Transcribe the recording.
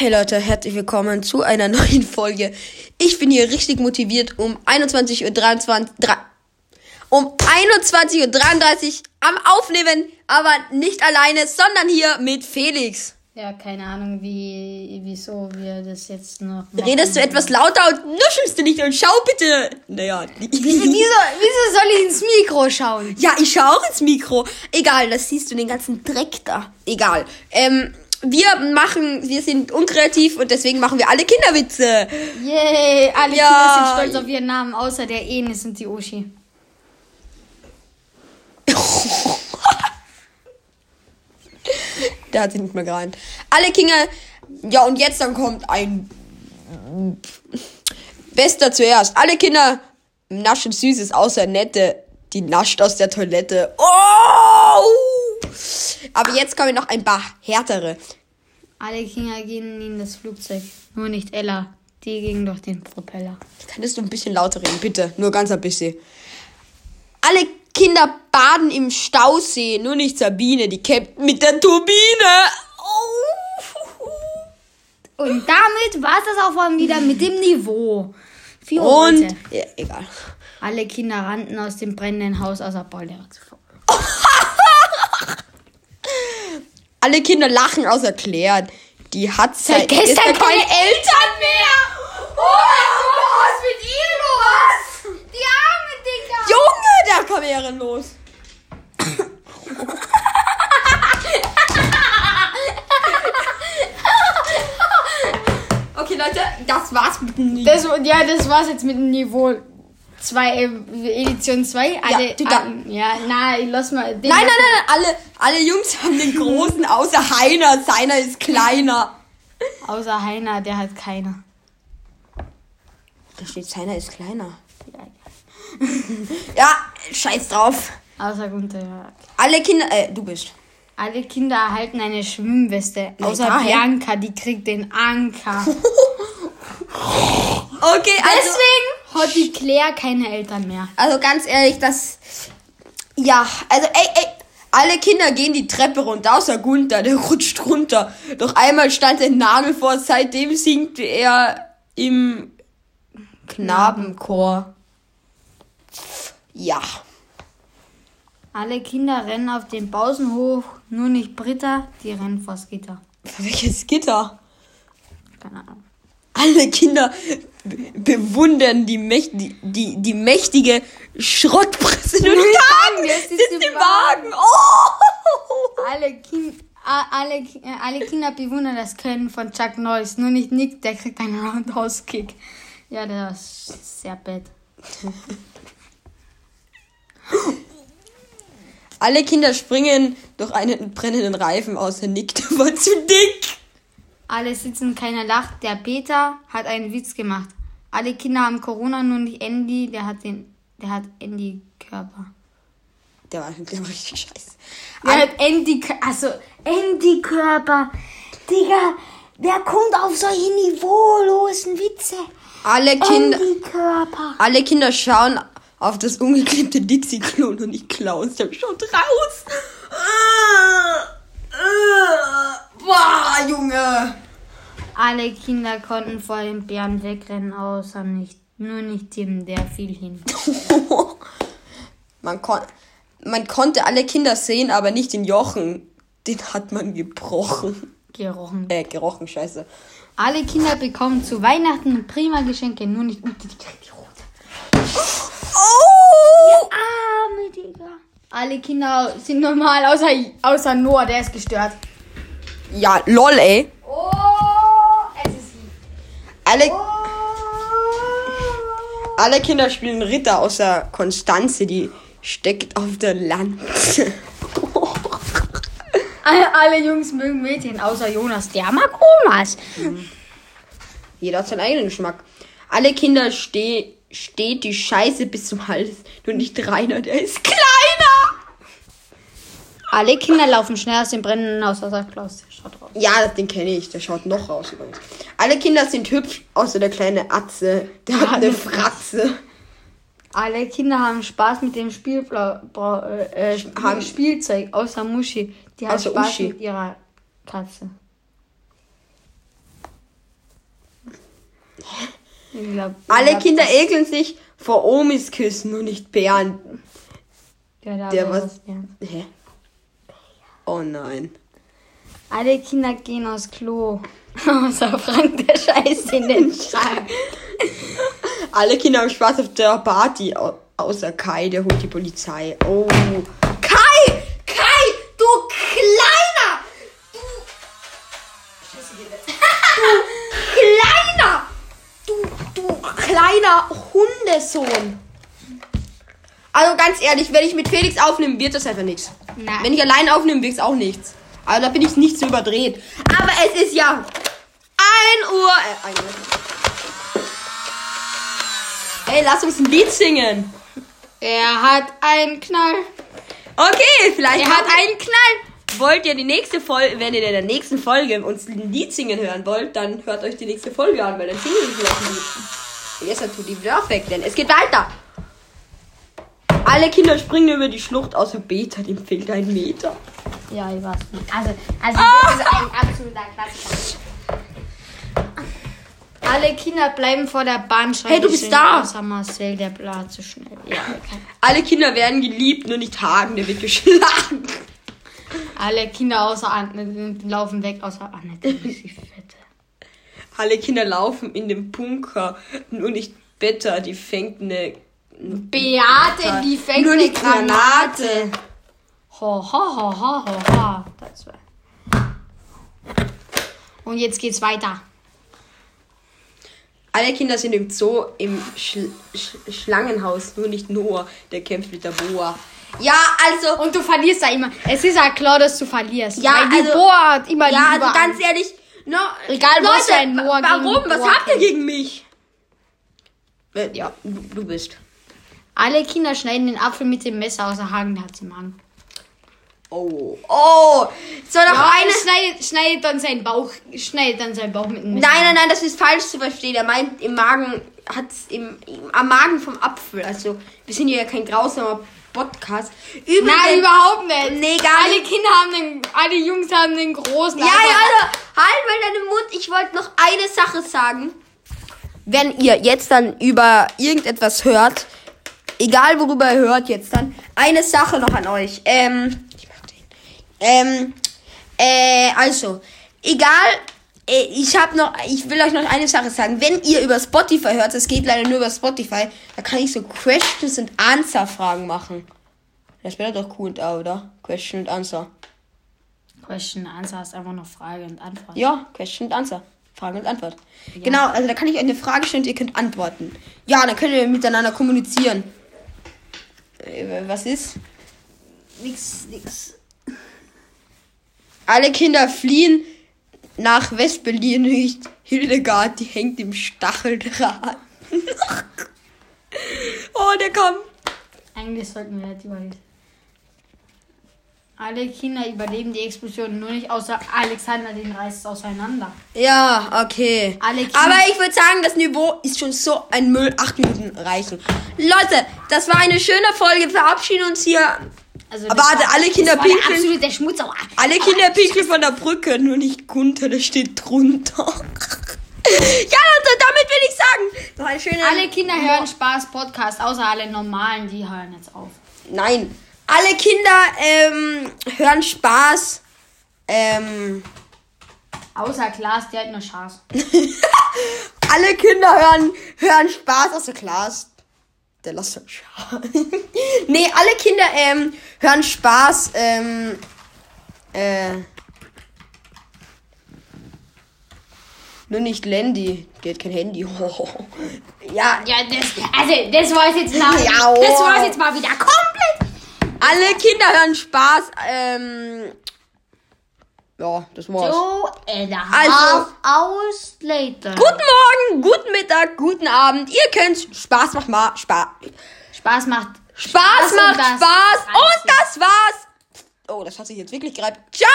Hey Leute, herzlich willkommen zu einer neuen Folge. Ich bin hier richtig motiviert um 21.23 Uhr um 21.33 Uhr am Aufnehmen, aber nicht alleine, sondern hier mit Felix. Ja, keine Ahnung, wie, wieso wir das jetzt noch. Machen. Redest du etwas lauter und nuschelst du nicht und schau bitte. Naja. Wieso, wieso soll ich ins Mikro schauen? Ja, ich schau auch ins Mikro. Egal, das siehst du den ganzen Dreck da. Egal. Ähm, wir machen, wir sind unkreativ und deswegen machen wir alle Kinderwitze. Yay, alle ja. Kinder sind stolz auf ihren Namen, außer der Enis und die Uschi. Der hat sich nicht mehr gereint. Alle Kinder. Ja, und jetzt dann kommt ein. Bester zuerst. Alle Kinder naschen Süßes, außer Nette. Die nascht aus der Toilette. Oh! Aber jetzt kommen noch ein paar härtere. Alle Kinder gehen in das Flugzeug. Nur nicht Ella. Die ging durch den Propeller. Könntest du ein bisschen lauter reden, bitte? Nur ganz ein bisschen. Alle Kinder baden im Stausee, nur nicht Sabine, die kämpft mit der Turbine. Oh. Und damit war es das auch mal wieder mit dem Niveau. Vier Und, ja, egal. Alle Kinder rannten aus dem brennenden Haus außer Paul, Alle Kinder lachen außer Claire. Die hat seit gestern keine Eltern mehr. Oh was ist mit ihr los? Die arme Dinger. Junge, da kam ehrenlos. okay, Leute, das war's mit dem Niveau. Das, ja, das war's jetzt mit dem Niveau zwei, äh, Edition 2. Alle, ja, alle, ja, nein, lass mal. nein, nein, nein, nein, alle, alle Jungs haben den großen, außer Heiner. Seiner ist kleiner. Außer Heiner, der hat keiner. Da steht, seiner ist kleiner. ja, scheiß drauf. Außer Gunther, ja. Alle Kinder, äh, du bist. Alle Kinder erhalten eine Schwimmweste. Außer Nein, Bianca, die kriegt den Anker. okay, also. Deswegen hat die Claire keine Eltern mehr. Also ganz ehrlich, das. Ja, also ey, ey. Alle Kinder gehen die Treppe runter, außer Gunther, der rutscht runter. Doch einmal stand ein Nagel vor, seitdem singt er im Knabenchor. Ja. Alle Kinder rennen auf den Pausenhof, nur nicht Britta, die rennt vors Gitter. Welches Gitter? Keine Ahnung. Alle Kinder bewundern die, Mächt die, die, die mächtige Schrottpresse. Nur die Wagen, es ist im Wagen. Oh! Alle, kind, alle, alle Kinder bewundern das Können von Chuck Norris. Nur nicht Nick, der kriegt einen Roundhouse-Kick. Ja, der ist sehr bad. Alle Kinder springen durch einen brennenden Reifen aus. Der Nick, der war zu dick. Alle sitzen, keiner lacht. Der Peter hat einen Witz gemacht. Alle Kinder haben Corona, nur nicht Andy, der hat den, der hat Andy Körper. Der war, der war richtig scheiße. Der All hat Andy, also Andy Körper. Digga, wer kommt auf solche niveaulosen Witze? Alle Kinder, alle Kinder schauen auf das ungeklebte Dixie-Klon und ich Klaus, der schaut raus. Boah, Junge. Alle Kinder konnten vor dem Bären wegrennen, außer nicht. Nur nicht Tim, der fiel hin. man, kon man konnte alle Kinder sehen, aber nicht den Jochen. Den hat man gebrochen. Gerochen. Äh, gerochen, scheiße. Alle Kinder bekommen zu Weihnachten prima Geschenke, nur nicht unter die, die rote. Oh! arme Digga. Alle Kinder sind normal, außer, außer Noah, der ist gestört. Ja, lol, ey. Oh, es ist. Alle, oh. alle Kinder spielen Ritter, außer Konstanze, die steckt auf der Lanze. alle, alle, Jungs mögen Mädchen, außer Jonas, der mag Omas. Mhm. Jeder hat seinen eigenen Geschmack. Alle Kinder stehen steht die Scheiße bis zum Hals. Nur nicht Rainer, der ist kleiner. Alle Kinder laufen schnell aus dem brennenden Haus, außer Klaus. Der schaut raus. Ja, den kenne ich. Der schaut noch raus übrigens. Alle Kinder sind hübsch, außer der kleine Atze. Der hat eine Fratze. Alle Kinder haben Spaß mit dem Spielblau, äh, äh, haben Spielzeug, außer Muschi. Die hat Spaß Uschi. mit ihrer Katze. Ich glaub, Alle ich Kinder glaub, ekeln sich vor Omis küssen und nicht Bären. Ja, da Der war was-. Hä? Oh nein. Alle Kinder gehen aufs Klo. Außer Frank, der scheißt in den Schrank. Alle Kinder haben Spaß auf der Party, au- außer Kai, der holt die Polizei. Oh. Kai! Kai! Du kleiner! Du. Du kleiner! Du, du kleiner Hundesohn! Also ganz ehrlich, wenn ich mit Felix aufnehme, wird das einfach nichts. Nein. Wenn ich allein aufnehme, es auch nichts. Also da bin ich nicht so überdreht. Aber es ist ja 1 Uhr. Äh, 1 Uhr. Hey, lass uns ein Lied singen. Er hat einen Knall. Okay, vielleicht Er hat einen Knall. wollt ihr die nächste Folge, wenn ihr in der nächsten Folge uns ein Lied singen hören wollt, dann hört euch die nächste Folge an, weil dann singen wir vielleicht ein Lied. Und jetzt tut die wieder weg, denn es geht weiter. Alle Kinder springen über die Schlucht, außer Beta, dem fehlt ein Meter. Ja, ich weiß nicht. Also, also das ist ein absoluter Klassiker. Alle Kinder bleiben vor der Bahnsteige. Hey, du bist da. Außer Marcel, der blat zu schnell. Ja, okay. Alle Kinder werden geliebt, nur nicht Hagen, der wird geschlagen. Alle Kinder außer Anne laufen weg, außer Anne, die ist die Fette. Alle Kinder laufen in den Bunker, nur nicht Beta, die fängt eine Beate, die fängt Nur eine nicht Granate. Ho, ho, ho, ho, ho, ho. Das war. Und jetzt geht's weiter. Alle Kinder sind im Zoo im Schl Sch Schlangenhaus, nur nicht Noah, der kämpft mit der Boa. Ja, also. Und du verlierst da immer. Es ist ja klar, dass du verlierst. Ja, weil die also- Boa hat immer Ja, die also ganz ehrlich. No, Egal, was für ein Noah Warum? Was habt ihr gegen mich? Äh, Ja, du bist. Alle Kinder schneiden den Apfel mit dem Messer außer Hagen, der hat's im Magen. Oh. Oh. Soll noch Ja, eine. eine schneidet, schneidet dann seinen Bauch, schneidet dann seinen Bauch mit dem Messer. Nein, nein, nein, das ist falsch zu verstehen. Er meint, im Magen hat's im, im am Magen vom Apfel. Also, wir sind hier ja kein grausamer Podcast. Übrigens, Nein, überhaupt nicht. Nee, gar Alle nicht. Kinder haben den, alle Jungs haben den großen. Ja, ja, also, halt mal deinen Mund. Ich wollte noch eine Sache sagen. Wenn ihr jetzt dann über irgendetwas hört, egal worüber ihr hört jetzt dann, eine Sache noch an euch. Ähm, ich mach den. Ähm, äh, also, egal, äh, ich habe noch, ich will euch noch eine Sache sagen. Wenn ihr über Spotify hört, es geht leider nur über Spotify, da kann ich so Questions and Answer Fragen machen. Das wäre doch cool, oder? Question and Answer. Question Answer ist einfach noch Frage und Antwort. Ja, Question and Answer. Frage und Antwort. Genau, also da kann ich euch eine Frage stellen und ihr könnt antworten. Ja, dann könnt ihr miteinander kommunizieren. Äh, was ist? Nix, nix. Alle Kinder fliehen nach West-Berlin nicht. Hildegard, die hängt im Stacheldraht. oh, der kam. Eigentlich sollten wir das überlesen. Alle Kinder überleben die Explosion, nur nicht außer Alexander, den reißt es auseinander. Ja, okay. Alle Kinder- Aber ich würde sagen, das Niveau ist schon so ein Müll. Acht Minuten reichen. Leute, das war eine schöne Folge. Wir verabschieden uns hier. Also Aber warte, war- alle Kinder pinkeln. der Schmutz. Alle Kinder pinkeln von der Brücke, nur nicht Gunther, der steht drunter. ja, Leute, damit will ich sagen. Noch eine schöne. alle Kinder hören Spaß Podcast, außer alle normalen, die hören jetzt auf. Nein. Alle Kinder ähm, hören Spaß. Ähm, Außer Klaas, der hat nur Spaß. alle Kinder hören, hören Spaß aus der Klasse. Der lasst doch schauen. nee, alle Kinder ähm, hören Spaß. Ähm, äh, nur nicht Landy. Die hat kein Handy. ja, Ja, das, also das war jetzt mal, Ja, oh. das war jetzt mal wieder komplett. Alle Kinder hören Spaß. Ähm, ja, das war's. So, and a Also- half hours later. Guten Morgen, guten Mittag, guten Abend. Ihr könnt Spaß macht mal Spaß. Spaß macht. Spaß und macht das Spaß. Und das war's. Oh, das hat sich jetzt wirklich gereibt. Ciao.